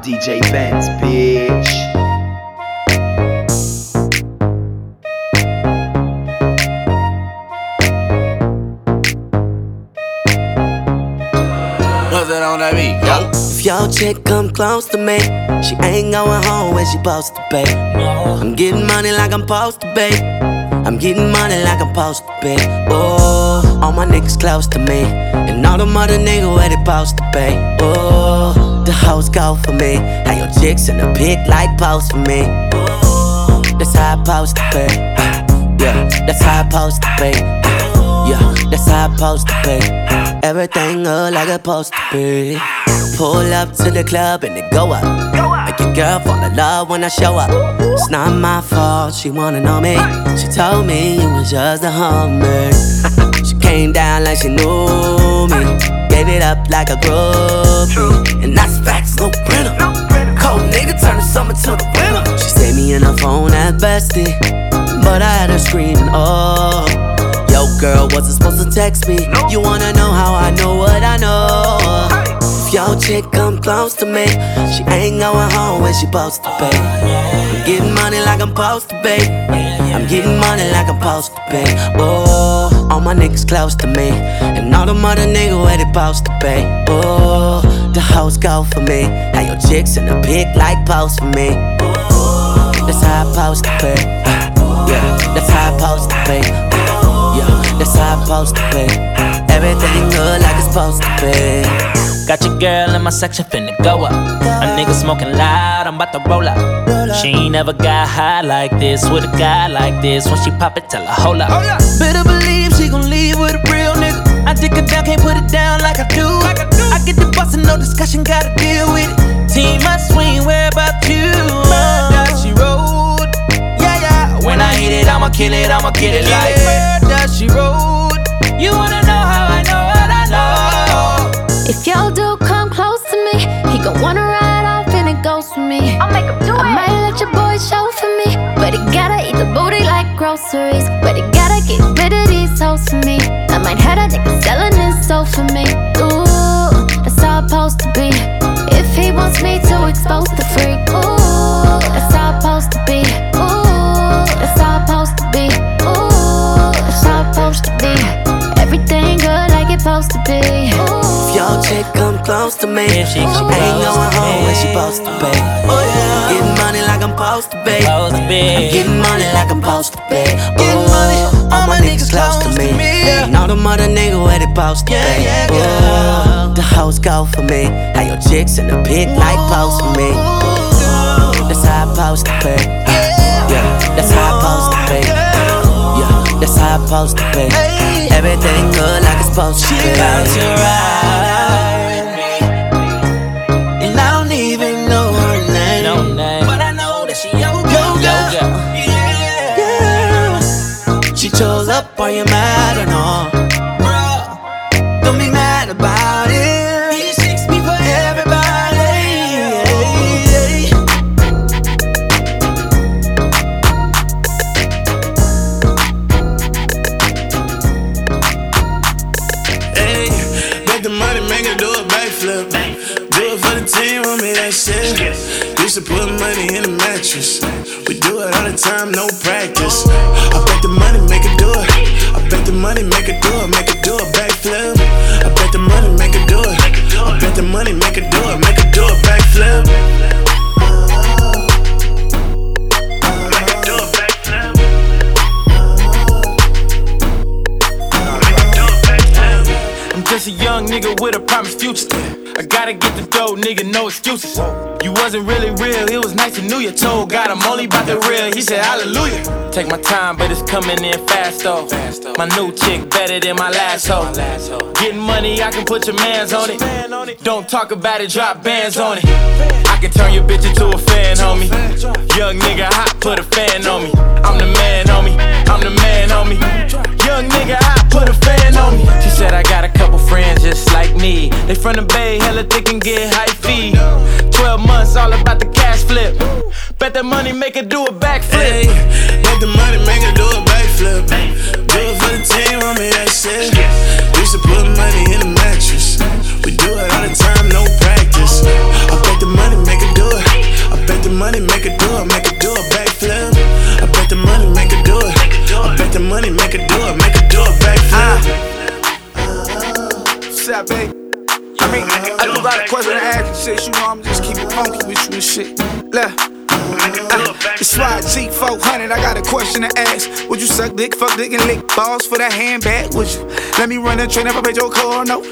I'm DJ Benz, bitch. What's it on that beat? Yo. If your chick come close to me, she ain't going home when she supposed to be. I'm getting money like I'm supposed to be. I'm getting money like I'm supposed to be. Oh, all my niggas close to me, and all the mother niggas where they supposed to be. Oh, the hoes go for me. How your chicks in the pit like post for me. That's how I supposed to be. Yeah, that's how I supposed to be. Yeah, that's how I supposed to be. Everything look like it's supposed to be. Pull up to the club and it go up. Make your girl fall in love when I show up. It's not my fault, she wanna know me. She told me you was just a hummer. she came down like she knew me. Gave it up like a groupie. And that's facts, no printer. Cold nigga turn the summer to the winter. She saved me in her phone at bestie. But I had her screaming, oh. Yo, girl, wasn't supposed to text me. You wanna know how I know what I know? If your chick come close to me, she ain't going home when she supposed to be. I'm getting money like I'm supposed to be. I'm getting money like I'm supposed to be. Oh, all my niggas close to me, and all the mother niggas where they supposed to be. Oh, the hoes go for me. How your chicks in the pic like post for me. That's how I supposed to be. Yeah, that's how I supposed to be. Yeah, that's how I supposed to be. Everything good like it's supposed to be. Got your girl in my section finna go up. A nigga smoking loud, I'm about to roll up. She ain't never got high like this with a guy like this. When she pop it, tell her hold up. Better believe she gon' leave with a real nigga. I dick her down, can't put it down like I do. I get the boss and no discussion, gotta deal with it. Team must swing, where about you? Murder, she rode. Yeah, yeah. When I hit it, I'ma kill it, I'ma get it like murder, she rode. You wanna know how I know what I know? If your dude come close to me, he gon' wanna ride off and it goes for me. I'll make him do it. I might let your boy show for me, but he gotta eat the booty like groceries. But he gotta get hoes for me. I might have a nigga selling his soul for me. Ooh, that's how it's supposed to be. If he wants me to expose the freak, ooh, that's how it's supposed to be. Ooh, that's how it's supposed to be. Ooh, that's how it's supposed to be. Everything good like it's supposed to be. Ooh. If your chick come close to me, If she she come ain't close going home when she supposed to be. Oh yeah, getting money like I'm supposed to be. Supposed to be. I'm getting money like I'm supposed to be. Getting money, all my niggas close to me, and all the mother niggas where they supposed to be. yeah, Ooh, the hoes go for me, how your chicks in the pit like post for me. That's how I supposed to be. Yeah, that's how I supposed to be. Yeah, that's how I supposed to be. Everything good like it's supposed to be. About to ride. Do a backflip. Do it for the team, homie, that shit. Used to put money in the mattress. We do it all the time, no practice. I bet the money, make it do it. I bet the money, make it do it, make it do a backflip. I bet the money, make it do it. I bet the money, make it do it, make it do a backflip. Just a young nigga with a promised future. I gotta get the dough, nigga, no excuses. You wasn't really real, it was nice to know you. Told God I'm only about the real, he said hallelujah. Take my time, but it's coming in fast though. My new chick better than my last hoe. Getting money, I can put your mans on it. Don't talk about it, drop bands on it. I can turn your bitch into a fan, homie. Young nigga hot, put a fan on me. I'm the man, homie. I'm the man, homie. Young nigga hot, put a fan on me. She said I got a couple friends just like me. They from the Bay, hella thick and get high fee. 12 months, all about the cash flip. Bet that money make her do a backflip. Hey, make the money, make it do a backflip. Do it for the team, homie, that shit. Used to put money in the mattress. We do it all the time, no practice. I bet the money, make her do it I bet the money make her do The money, make a do make a back for ah. Sap, babe. I mean, I do got a question to ask you. shit. You know, I'm just keeping funky with you and shit. Left. Uh, it's YG 400, I got a question to ask. Would you suck dick, fuck dick, and lick balls for the handbag? Would you let me run a train if I paid your car? No.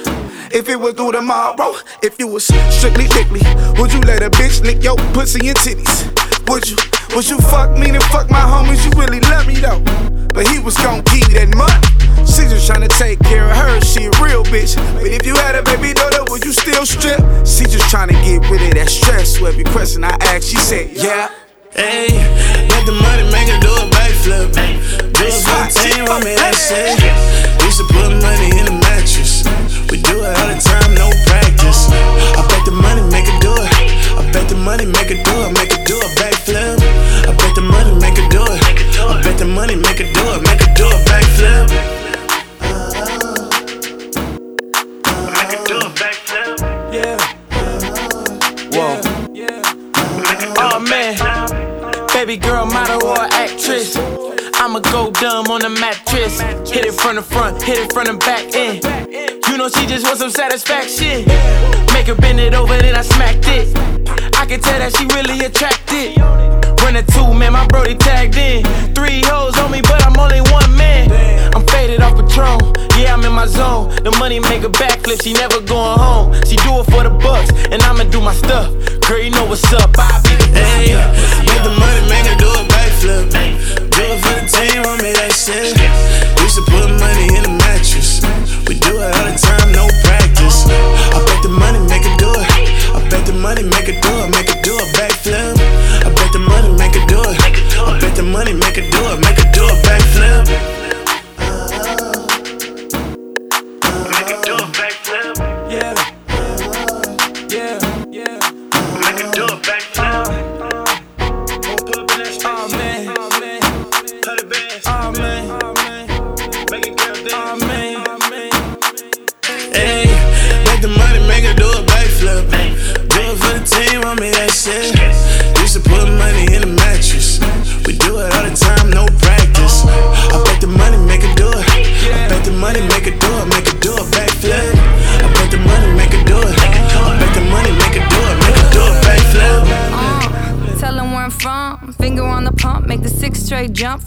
If it was through tomorrow, if you was strictly lickly, would you let a bitch lick your pussy and titties? Would you? Would you fuck me and fuck my homies? You really love me though. But he was gon' give you that money. She just tryna take care of her, she a real bitch. But if you had a baby daughter, would you still strip? She just tryna get rid of that stress. So every question I asked, she said, yeah. Hey, let the money make her do a backflip. Do it the team, want me that shit. Used to put money in the mattress. We do it all the time, no practice. I bet the money make her do it. I bet the money make her do it, make her do a backflip. Baby girl, model or actress. I'ma go dumb on the mattress. Hit it from the front, hit it from the back end. You know she just wants some satisfaction. Make her bend it over, then I smacked it. I can tell that she really attracted. Run a two, man, my brody tagged in. Three hoes on me, but I'm only one man. I'm faded off Patron, yeah, I'm in my zone. The money make a backflip, she never going home. She do it for the bucks, and I'ma do my stuff. Girl, you know what's up, I be the Hey, make the money make her do a backflip. Do it for the team, want me that shit. Used to put money in the mattress. We do it all the time, no practice. I bet the money make her do it. I bet the money make her do it, make her do a backflip. Bet the money make her do it. I bet the money make her do it, make her do a backflip.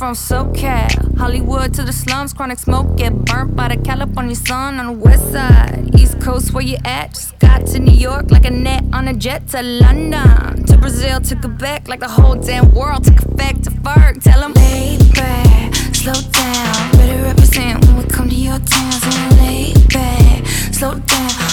From SoCal. Hollywood to the slums, chronic smoke, get burnt by the California sun on the west side. East Coast, where you at? Just got to New York like a net on a jet to London. To Brazil, to Quebec, like the whole damn world took effect to Ferg. Tell them, lay back, slow down. Better represent when we come to your town. So lay back, slow down.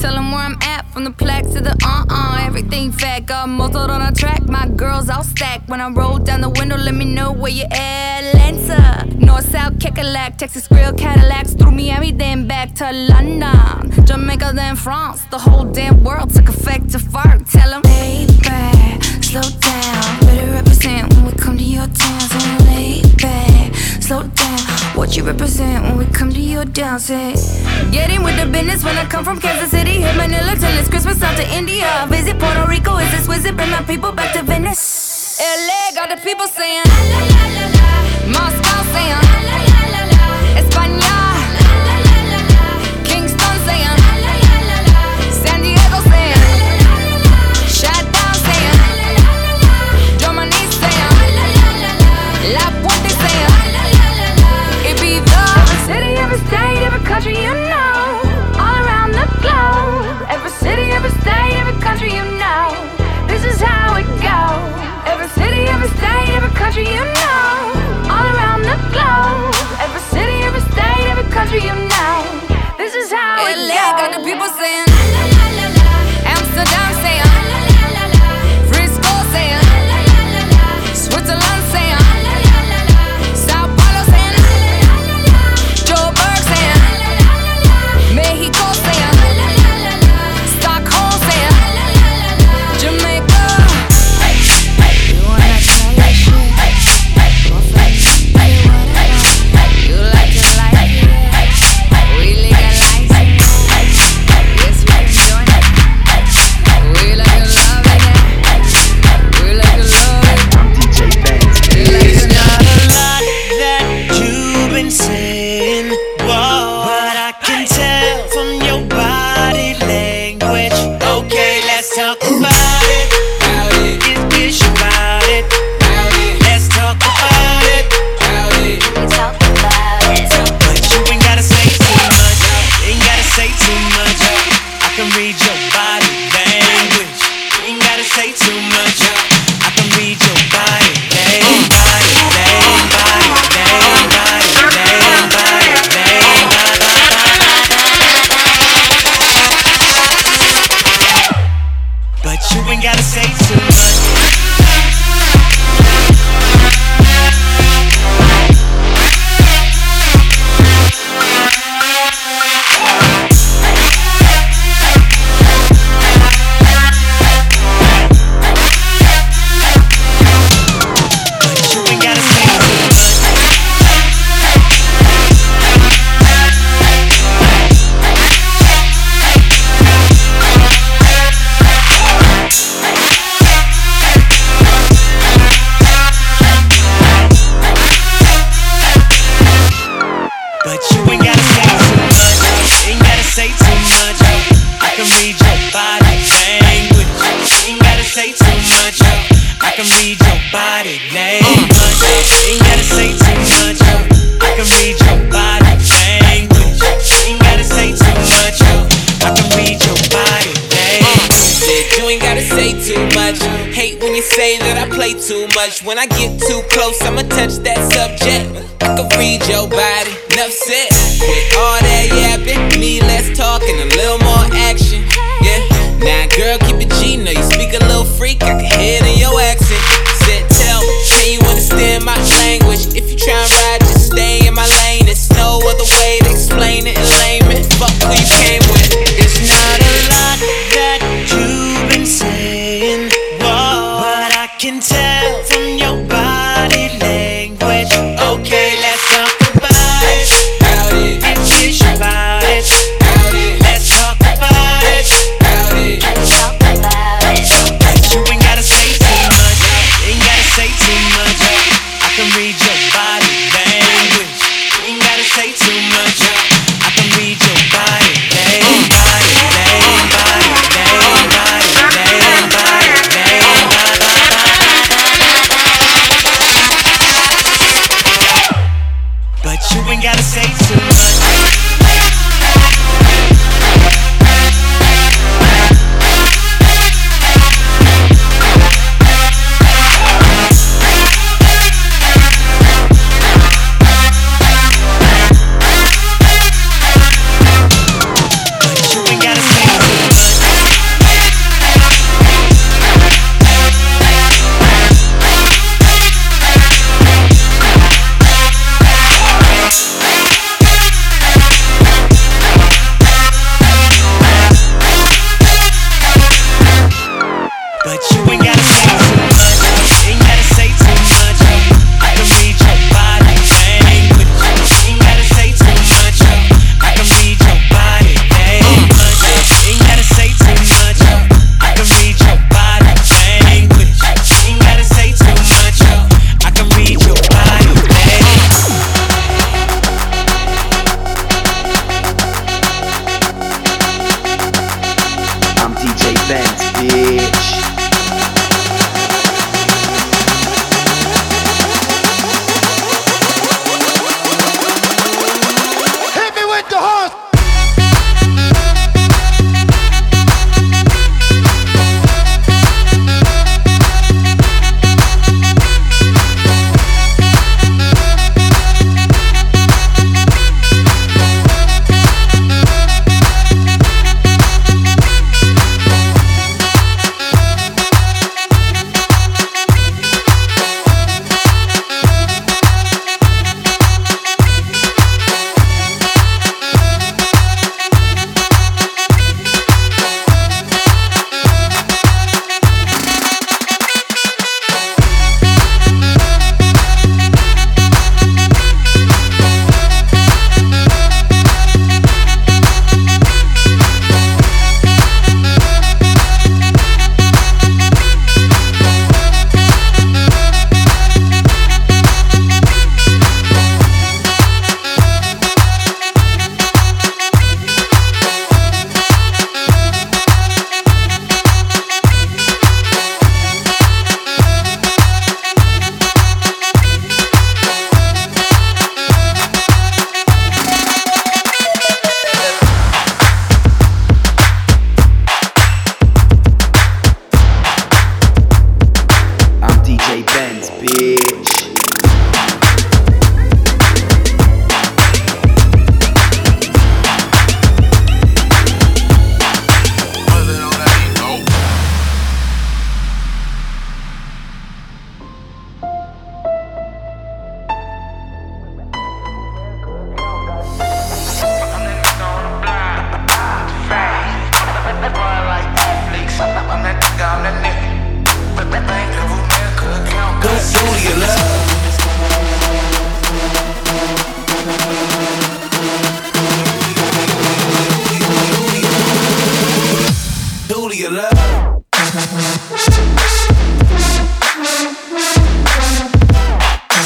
Tell them where I'm at from the plaque to the uh uh. Everything fat, got muzzled on a track. My girls all stacked. When I roll down the window, let me know where you at. Atlanta, North, South, Kekalak, Texas Grill, Cadillacs. Through Miami, then back to London. Jamaica, then France. The whole damn world took effect to fart. Tell them, back, slow down. Better represent when we come to your town. Slow down. What you represent when we come to your down, say. Get in with the business when I come from Kansas City. Hit Manila till it's Christmas out to India. Visit Puerto Rico, visit? Bring my people back to Venice. LA got the people saying,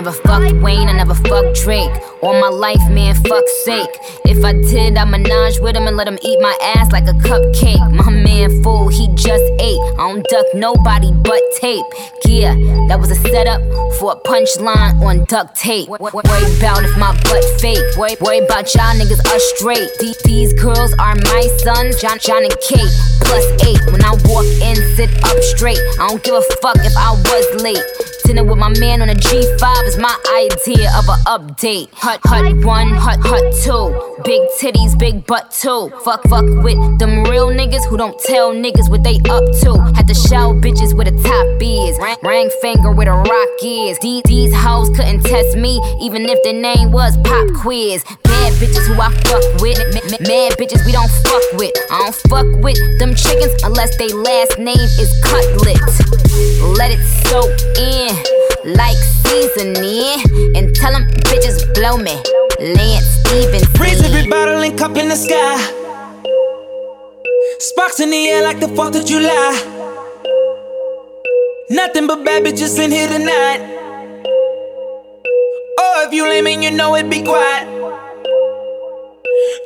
never fucked Wayne, I never fucked Drake. All my life, man, fuck's sake. If I did, I menage with him and let him eat my ass like a cupcake. My man fool, he just ate. I don't duck nobody but tape. Yeah, that was a setup for a punchline on duct tape. Worry about if my butt fake. Worry, about y'all niggas are straight. These, these girls are my sons, Jon, Jon and Kate. Plus eight. When I walk in, sit up straight. I don't give a fuck if I was late. Dinner with my man on a G5 is my idea of a update. Hut, hut one, hut, hut two. Big titties, big butt two. Fuck, fuck with them real niggas who don't tell niggas what they up to. Had to show bitches where the top is. Ring, finger where the rock is. These, these hoes couldn't test me, even if their name was Pop Quiz. Bad bitches who I fuck with. Mad bitches we don't fuck with. I don't fuck with them chickens unless they last name is Cutlet. Let it soak in like seasoning. And tell them bitches blow me. Lance Stephenson. Raise every bottle and cup in the sky. Sparks in the air like the 4th of July. Nothing but bad bitches in here tonight. Oh, if you lame and you know it, be quiet.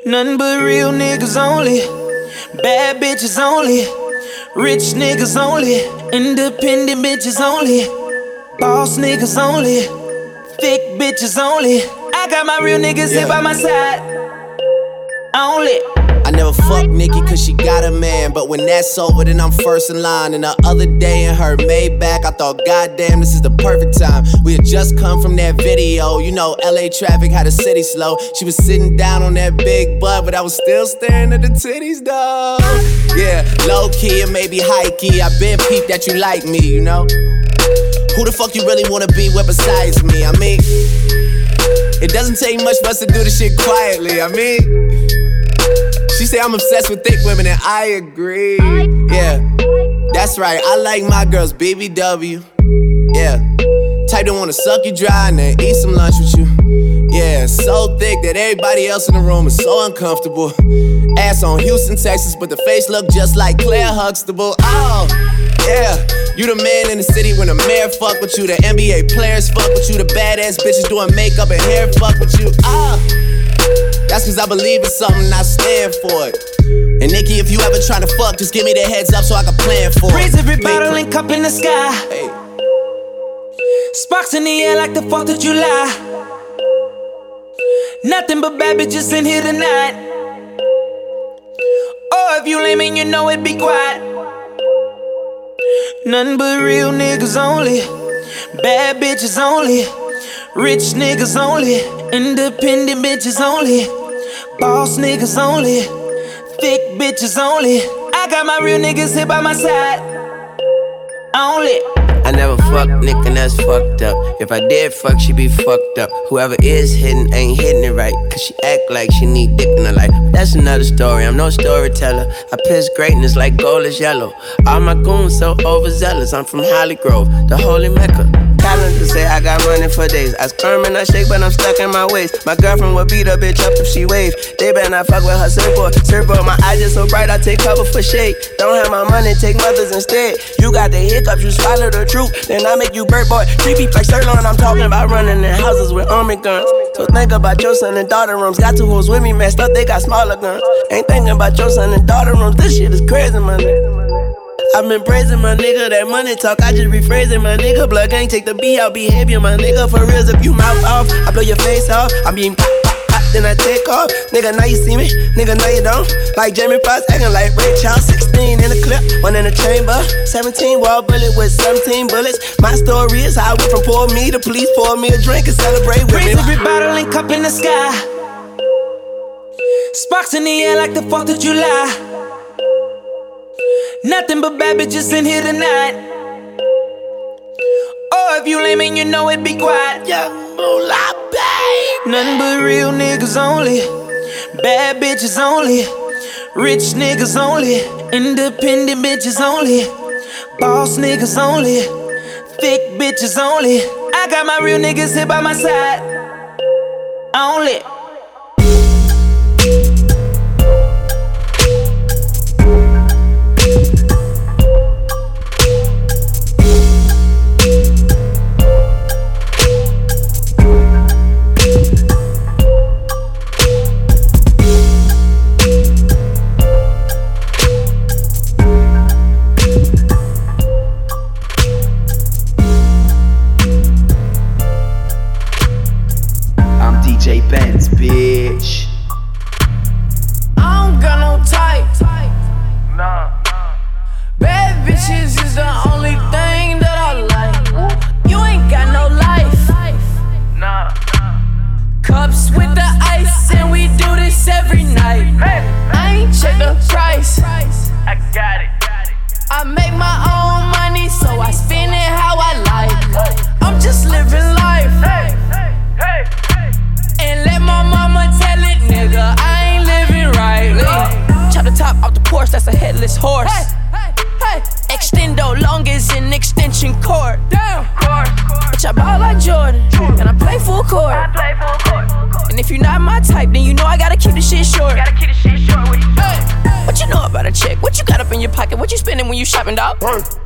Nothing but real niggas only. Bad bitches only. Rich niggas only. Independent bitches only. Boss niggas only. Thick bitches only. I got my real niggas here by my side. Only. I never fuck Nicki cause she got a man. But when that's over, then I'm first in line. And the other day in her Maybach, I thought, goddamn, this is the perfect time. We had just come from that video. You know, LA traffic had the city slow. She was sitting down on that big butt, but I was still staring at the titties, though. Yeah, low key and maybe high key. I been peeped that you like me, you know? Who the fuck you really wanna be with besides me? I mean, it doesn't take much for us to do this shit quietly. I mean, she say I'm obsessed with thick women, and I agree. Yeah, that's right. I like my girls BBW. Yeah, type that wanna suck you dry and then eat some lunch with you. Yeah, so thick that everybody else in the room is so uncomfortable. Ass on Houston, Texas, but the face look just like Claire Huxtable. Oh, yeah. You the man in the city when the mayor fuck with you, the NBA players fuck with you, the badass bitches doing makeup and hair fuck with you. Ah. That's cause I believe in something, I stand for it. And Nicki, if you ever try to fuck, just give me the heads up so I can plan for it. Raise every bottle and cup in the sky. Hey. Sparks in the air like the 4th of July. Nothing but bad bitches in here tonight. Oh, if you lame and you know it, be quiet. Nothing but real niggas only. Bad bitches only. Rich niggas only. Independent bitches only. Boss niggas only. Thick bitches only. I got my real niggas here by my side. Only. I never fuck Nick that's fucked up. If I did fuck, she be fucked up. Whoever is hitting ain't hitting it right. Cause she act like she need dick in her life. That's another story, I'm no storyteller. I piss greatness like gold is yellow. All my goons so overzealous. I'm from Hollygrove, the holy mecca. Calendar say I got running for days. I squirm and I shake, but I'm stuck in my ways. My girlfriend would beat a bitch up if she wave. They better not fuck with her surfboard. Surfboard, my eyes just so bright, I take cover for shade. Don't have my money, take mothers instead. You got the hiccups, you swallow the Then I make you bird boy. Beef like sirloin, I'm talking about running in houses with army guns. So think about your son and daughter rooms. Got two hoes with me messed up, they got smaller guns. Ain't thinking about your son and daughter rooms. This shit is crazy, man. I've been praising my nigga, that money talk, I just rephrasing my nigga. Blood gang, take the B out behavior, my nigga. For reals, if you mouth off, I blow your face off. I'm being then I take off. Nigga, now you see me, nigga, now you don't. Like Jamie Foxx, acting like Ray Charles. 16 in the clip, one in the chamber. 17 wall bullet with 17 bullets. My story is how I went from poor me to please pour me a drink and celebrate with Raise me. every bottle and cup in the sky. Sparks in the air like the 4th of July. Nothing but bad bitches in here tonight. Oh, if you lame and you know it, be quiet. Yeah, moolah, babe. Nothing but real niggas only. Bad bitches only. Rich niggas only. Independent bitches only. Boss niggas only. Thick bitches only. I got my real niggas here by my side. Only. When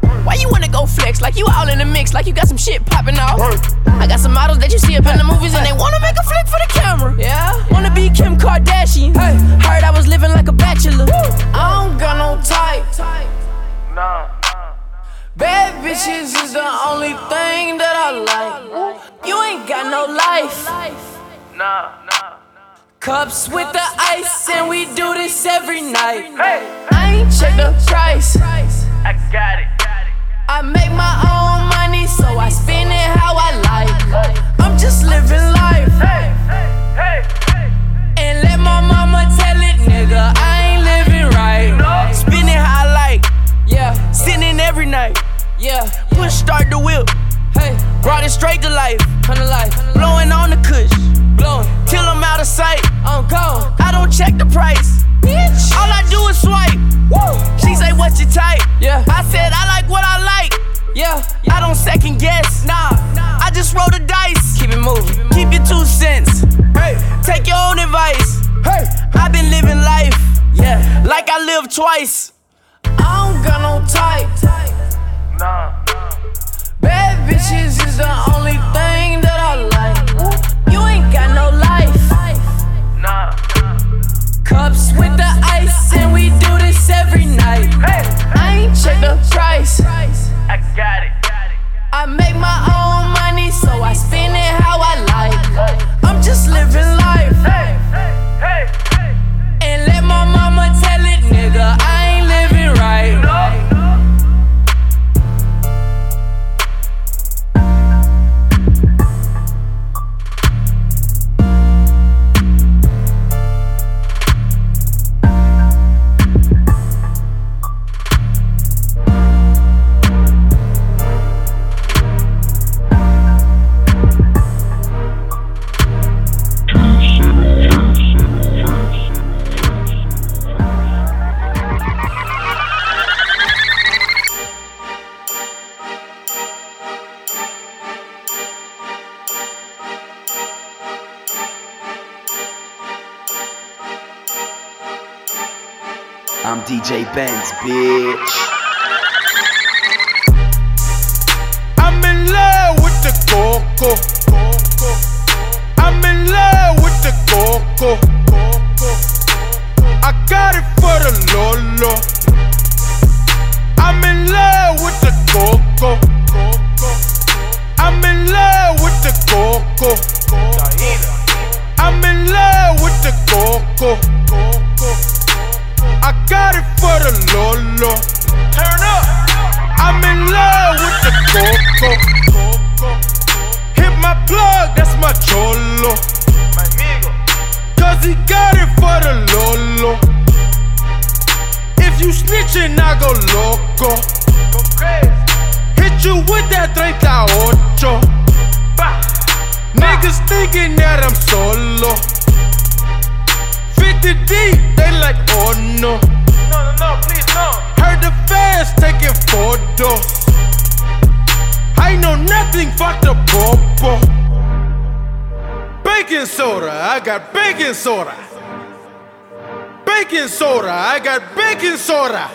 guess. Nah, I just roll the dice. Keep it moving. Keep your two cents. Hey, take your own advice. Hey, I've been living life. Yeah, like I live twice. I don't got no type. Nah. Bad bitches is the only thing that I like. You ain't got no life. Nah. Cups with the ice, and we do this every night. Hey. I ain't check the price. I got it. I make my own DJ Benz, bitch. I'm in love with the coco. I'm in love with the coco. I got it for the Lolo. I'm in love with the coco. I'm in love with the coco. I'm in love with the coco. I got it the Lolo. Turn up. I'm in love with the coco. Hit my plug, that's my cholo. Cause he got it for the Lolo. If you snitching, I go loco. Hit you with that 38. Niggas thinking that I'm solo. 50 deep, they like, oh no. No, no, no, please, no. Heard the fans taking photos. I know nothing, fuck the popo. Baking soda, I got baking soda. Baking soda, I got baking soda.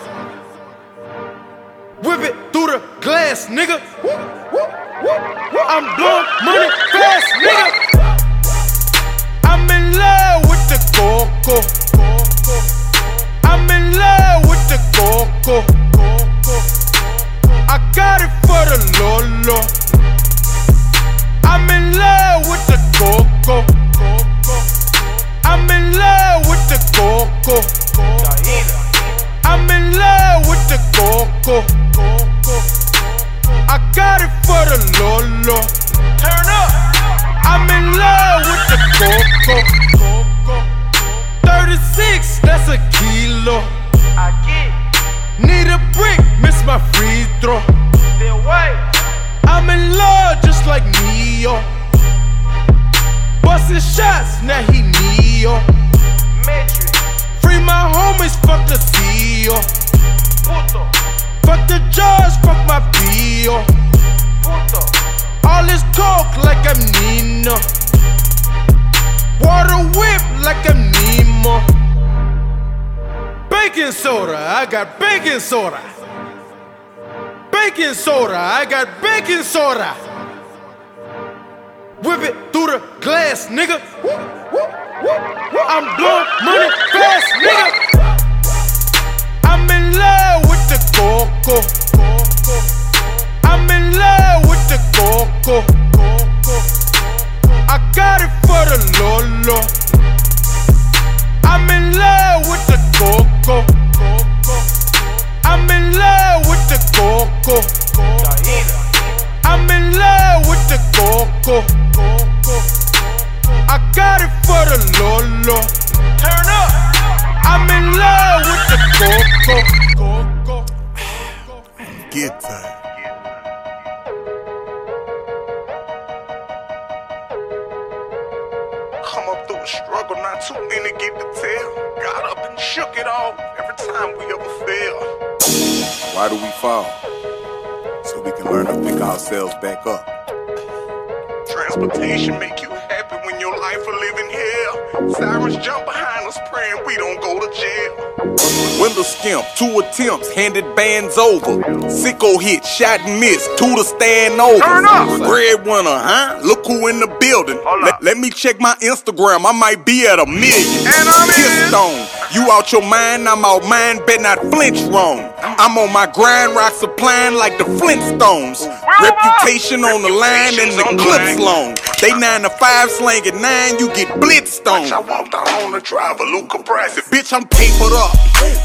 Whip it through the glass, nigga. I'm blowing money fast, nigga. I'm in love with the coco. I'm in love with the coco. I got it for the Lolo. I'm in love with the coco. I'm in love with the coco. I'm in love with the coco. I got it for the Lolo. Turn up. I'm in love with the coco. 36, that's a kilo. I get. Need a brick, miss my free throw. Still wait. I'm in love just like Neo. Busting shots, now he Neo. Free my homies, fuck the CEO. Fuck the judge, fuck my PO. All this talk like I'm Nino. Soda, I got baking soda. Baking soda, I got baking soda. Whip it through the glass, nigga. I'm blowing money fast, nigga. I'm in love with the coco. I'm in love with the coco. I got it for the Lolo. I'm in love with the coco. I'm in love with the coco. I'm in love with the coco. I got it for the Lolo. Turn up. I'm in love with the coco. Get that. Come up through a struggle, not too many get to tell. Got up and shook it off every time we ever fail. Why do we fall? So we can learn to pick ourselves back up. Transportation make you happy when your life a living hell. Sirens jump behind us praying we don't go to jail. Window skimp, two attempts, handed bands over. Sicko hit, shot and missed, two to stand over. Turn up. Breadwinner, huh? Look who in the building. Let, let me check my Instagram, I might be at a million. And I'm Kiss stone. You out your mind, I'm out mine, bet not flinch wrong. I'm on my grind, rock supplying like the Flintstones. Reputation on the line and the clips long. They nine to five slang at nine, you get blitzed on. I walked out on the driver, Luca Brasi. Bitch, I'm papered up.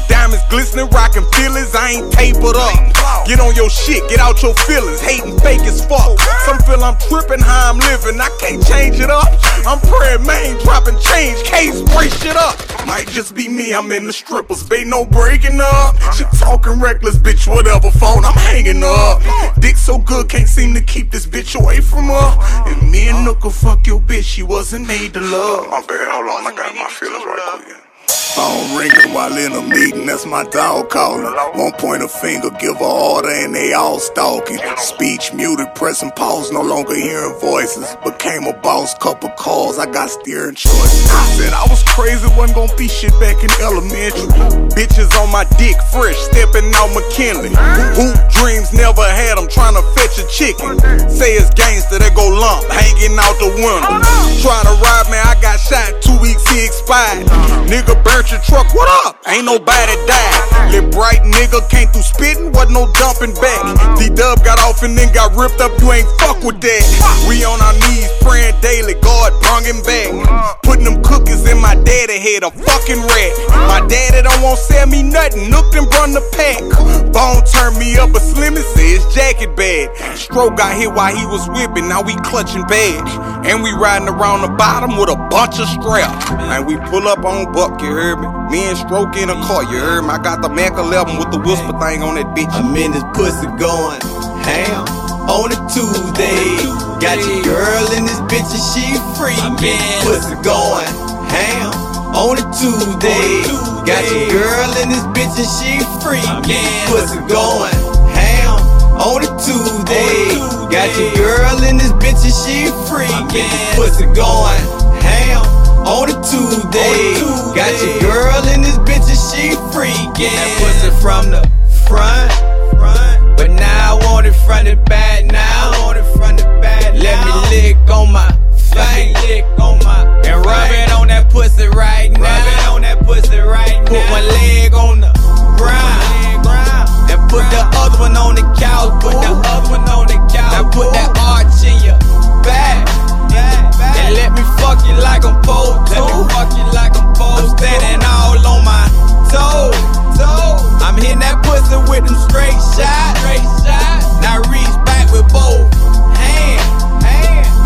Diamonds glistening, rockin' feelings, I ain't tapered up. Get on your shit, get out your feelings, hating fake as fuck. Some feel I'm tripping how I'm living, I can't change it up. I'm praying, main, dropping change, case, break shit up. Might just be me, I'm in the strippers, babe, no breaking up. She talking reckless, bitch, whatever phone, I'm hanging up. Dick so good, can't seem to keep this bitch away from her. And me and Nook fuck your bitch, she wasn't made to love. Bad, hold on, I got my feelings right quick. Phone ringing while in a meeting, that's my dog calling. Won't point a finger, give a order, and they all stalking. Speech muted, pressing pause, no longer hearing voices. Became a boss, couple calls, I got steering choices. I said I was crazy, wasn't gonna be shit back in elementary. Bitches on my dick, fresh, stepping out McKinley. Hoop dreams never had, I'm trying to fetch a chicken. Say it's gangster, they go lump, hanging out the window. Try to ride me, I got shot, two weeks he expired. Nigga burnt your truck, what up? Ain't nobody died. Lil bright nigga came through spitting, wasn't no dumping back. D Dub got off and then got ripped up, you ain't fuck with that. We on our knees praying daily, God brung him back. Putting them cookies in my daddy head, a fucking rat. My daddy don't want sell me nothing, nooked and brung the pack. Bone turned me up, a slimmy says jacket bad. Stroke got hit while he was whipping, now we clutching badge. And we riding around the bottom with a bunch of straps. And we pull up on Buck, you heard me? Me and Stroke in a car, you heard me? I got the Mac 11 with the whisper thing on that bitch. I'm in this pussy going ham on a Tuesday. Got your girl in this bitch and she free. I'm in pussy going ham on a Tuesday. Got your girl in this bitch and she free. I'm in pussy going ham on a Tuesday. Got your girl in this bitch and she free. I'm in pussy going ham on a Tuesday. Got your girl in this bitch and she free. That pussy from the front. But now I want it front and back. Now I want it front and back. Let me lick on my face. lick on my and rub it on that pussy right now. Rub it on that pussy right now. Put one leg on the ground. And put the other one on the couch. Put the other one on the couch. Now put that arch in your fuck you like I'm supposed to. Let me fuck you like I'm supposed to. Standing all on my toes. I'm hitting that pussy with them straight shots. Straight shots. Now reach back with both hands.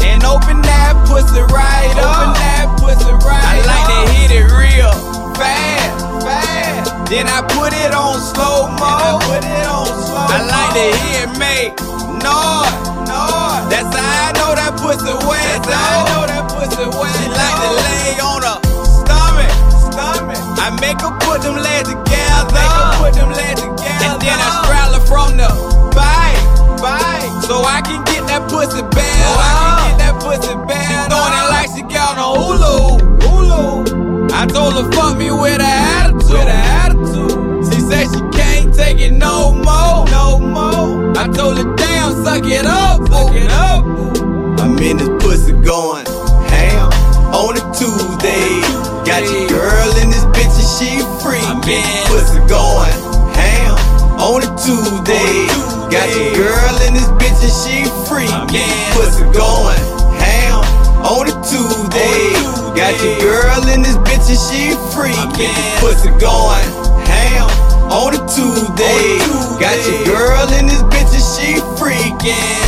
And open that pussy right up. Open that pussy right I like to hit it real fast. Fast. Then I put it on slow mo. put it on slow I like to hear it make noise. That's how I know that pussy wet. That's how I know that pussy wet. She like to lay on her stomach. Stomach. I make her put them legs together. Make her put them legs together. And then I straddle her from the back. Back. So I can get that pussy bad. So I can get that pussy bad. She throwing it like she got on Hulu. Hulu. I told her fuck me with an attitude. With an attitude. Take it no more. No more. I told her damn, suck it up. Suck it up. I'm in this pussy going ham on a Tuesday. Got your girl in this bitch and she free. I'm in this pussy going ham on a Tuesday. Got your girl in this bitch and she free. I'm in this pussy going ham on a Tuesday. Got your girl in this bitch and she free. I'm in this pussy going ham on a Tuesday. Got your girl in this bitch and she freaking.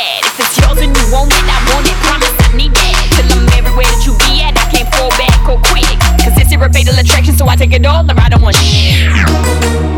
That. If it's yours and you want it, I want it. Promise I need that. Till I'm everywhere that you be at, I can't fall back or quick. Cause it's your fatal attraction, so I take it all or I don't want shit.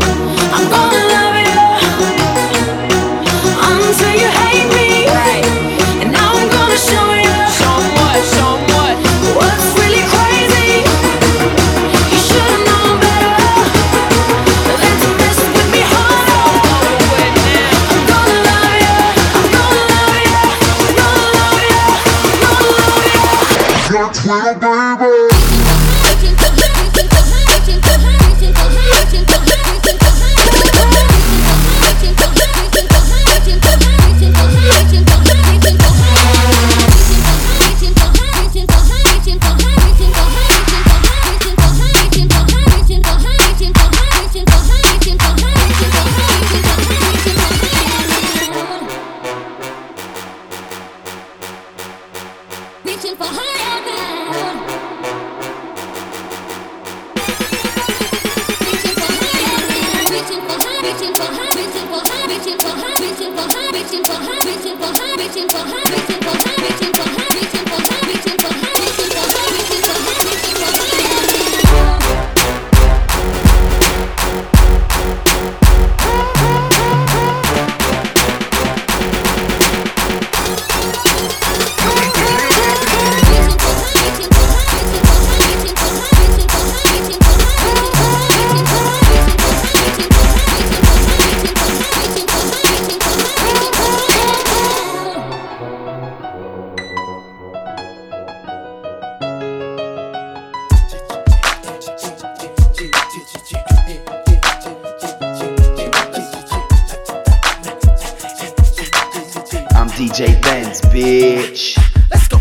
DJ Benz, bitch.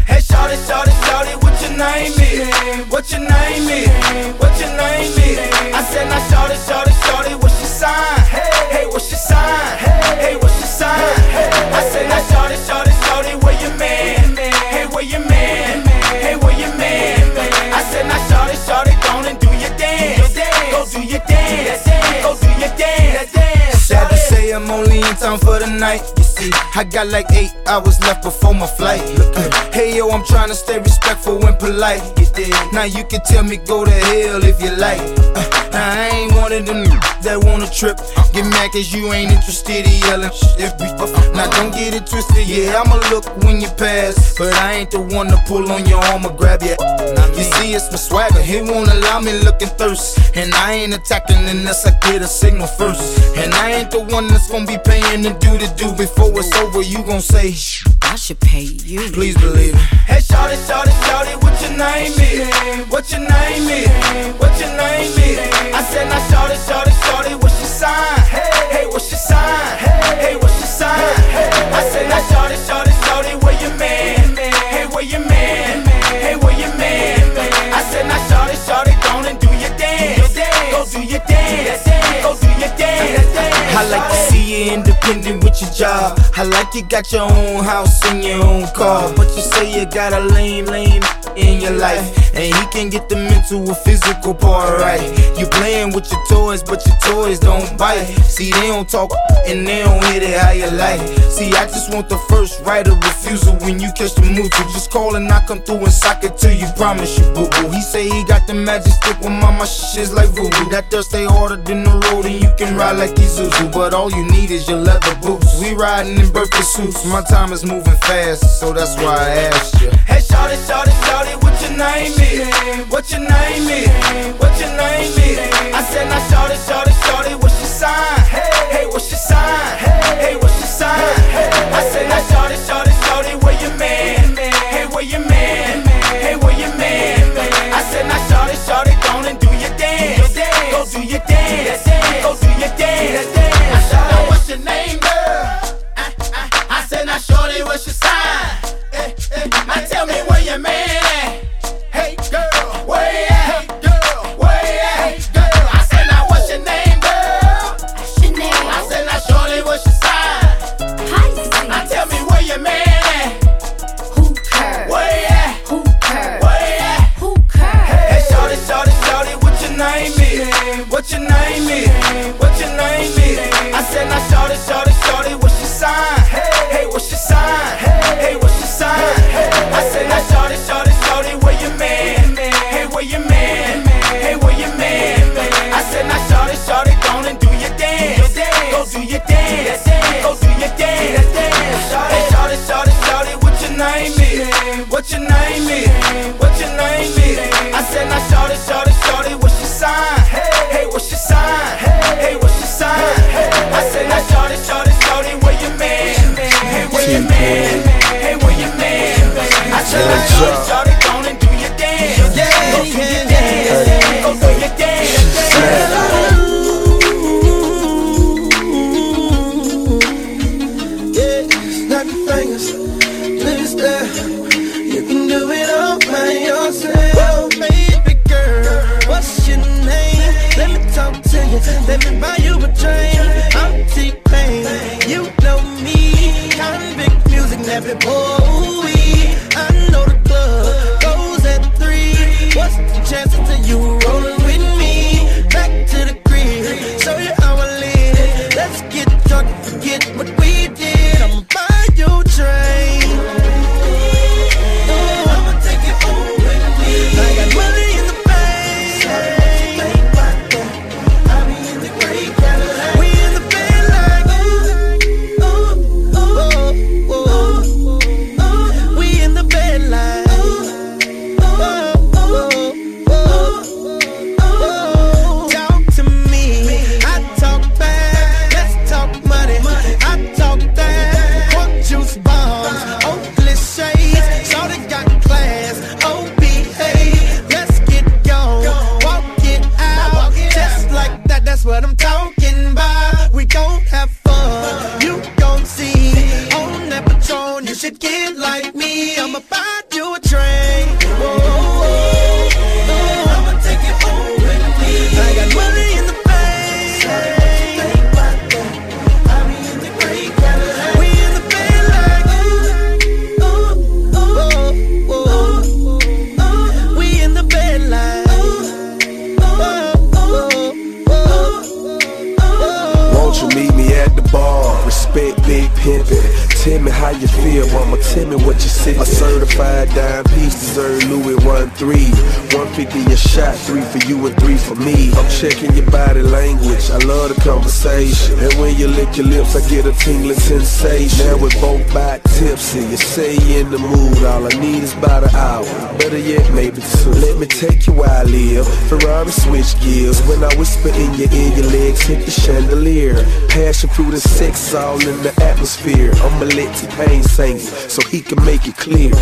Hey, shawty, shawty, shawty, what your name is? What your name is? What your name is? I said, now, shawty, shawty, shawty, what's your sign? Town for the night. You see, I got like eight hours left before my flight. Uh, hey yo, I'm trying to stay respectful and polite. You dig? Now you can tell me go to hell if you like. Uh, now I ain't one of them that wanna trip. Get mad cause you ain't interested in yelling. If we now don't get it twisted. Yeah, I'ma look when you pass, but I ain't the one to pull on your arm or grab you. You see, it's my swagger. He won't allow me looking thirst, and I ain't attacking unless I get a signal first. And I ain't the one that's gonna be paying to do the do before it's over. You gon' say, I should pay you. Please believe it. Hey, shawty, shawty, shawty, what your name is? What your name is? What your name is? I said, now, shawty, shawty, shawty, what's your sign? Hey, hey, what's your sign? Hey, hey, what's your sign? I said, now, shawty, shawty, shawty, where your man? Hey, where your man? Hey, where your man? I said, now, shawty, shawty, go and do your dance. Go do your dance. Go do your dance. I like to see you independent with your job. I like you got your own house and your own car. But you say you got a lame, lame in your life. And he can get the mental or physical part right. You playing with your toys, but your toys don't bite. See, they don't talk and they don't hit it how you like. See, I just want the first right of refusal when you catch the mood to just call and I come through and sock it till you promise you boo boo. He say he got the magic stick with mama shit's like voodoo. That stay harder than the road and you can ride like Zuzu. But all you need is your leather boots. We riding in birthday suits. My time is moving fast, so that's why I asked you. Hey, shawty, shawty, shawty, what your name is? What your name is? What your name is? I said, now, shawty, shawty, shawty, what's your sign? Hey, what's your sign? Hey, what's your sign? I said, now, shawty, shawty, shawty, where your man? Hey, where your man? Hey, where your man? I said, now, shawty, shawty, go and do your dance. Go do your dance. Go do your dance. I said, now, what's your name, girl? I said, now, shorty, what's your sign? Tell three for you and three for me. I'm checking your body language. I love the conversation. And when you lick your lips, I get a tingling sensation. Now we're both back tipsy. You say you in the mood. All I need is about an hour. Better yet, maybe two. Let me take you where I live. Ferrari switch gears. When I whisper in your ear, your legs hit the chandelier. Passion fruit and sex all in the atmosphere. I'ma let T-Pain sing so he can make it clear.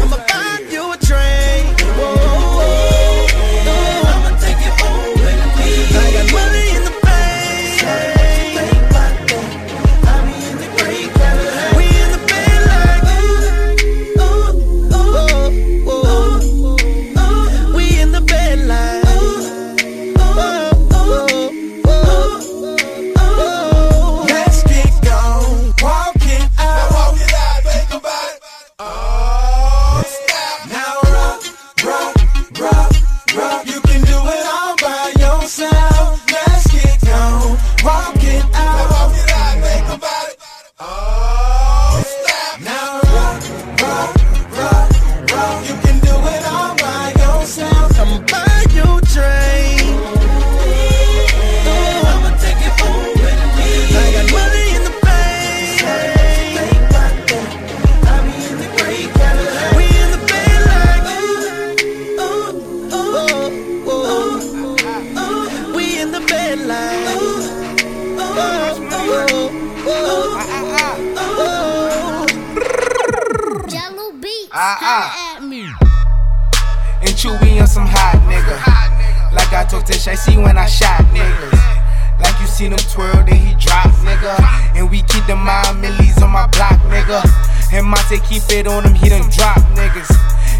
Monte on him, he done drop niggas.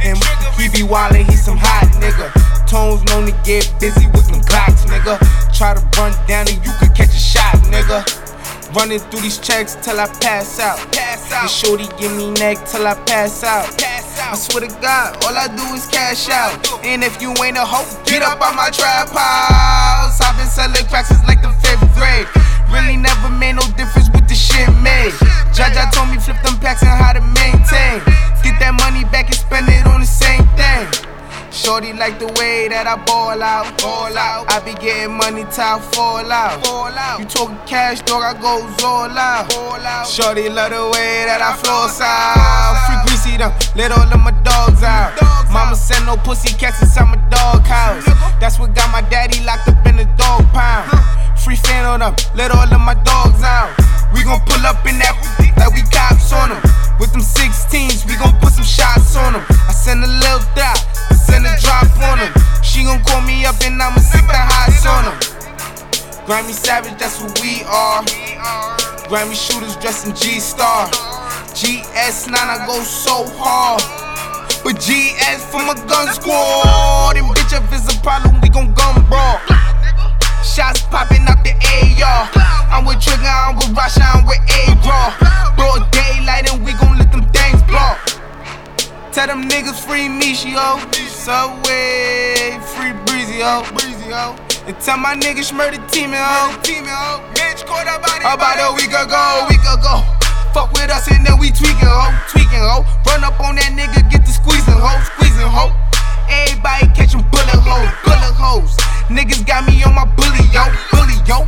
And he be wildin', he some hot nigga. Tones known to get busy with them Glocks, nigga. Try to run down and you could catch a shot, nigga. Running through these checks till I pass out. Pass out. And shorty give me neck till I pass out. Pass out. I swear to God, all I do is cash out. And if you ain't a hoe, get up on my trap house. I've been selling cracks since like the fifth grade. Really never made no difference with the shit made. Jaja told me flip them packs and how to maintain. Get that money back and spend it on the same thing. Shorty like the way that I ball out, ball out. I be getting money till I fall out, fall out. You talking cash, dog? I go all out, all out. Shorty love the way that I floss out. Free greasy them, let all of my dogs out. Mama said no pussy cats inside my dog house. That's what got my daddy locked up in the dog pound. Free fan on them, let all of my dogs out. We gon' pull up in that like we cops on them. With them 16s, we gon' put some shots on them. I send a little dot, I send a drop on them. She gon' call me up and I'ma sit the highs on them. Grammy Savage, that's who we are. Grammy shooters dressed in G-Star. GS9, I go so hard. But GS from a gun squad. And bitch, if it's a problem, we gon' gun brawl. Shots popping out the AR. I'm with Trigger, I'm with Rasha, I'm with A-Raw. Broad daylight and we gon' let them things blow. Tell them niggas free Michio. Subway, free Breezy, oh. Breezy, oh. And tell my niggas murder team, oh. Team, oh. Bitch, caught about About a week ago, week ago. Fuck with us and then we tweaking, ho. Tweaking, ho. Run up on that nigga, get the squeezing, ho. Squeezing, ho everybody catching bullet holes, bullet holes. Niggas got me on my bully, yo, bully, yo.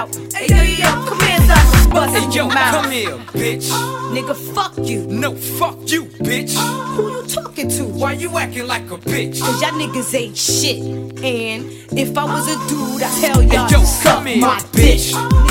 out. Hey, yo, yo, come here, son. Bust hey, yo, mouth. come here, bitch. Nigga, fuck you. No, fuck you, bitch. Oh, who you talking to? Why you acting like a bitch? Cause y'all niggas ain't shit. And if I was a dude, I'd tell y'all hey, yo, come here, my bitch. bitch.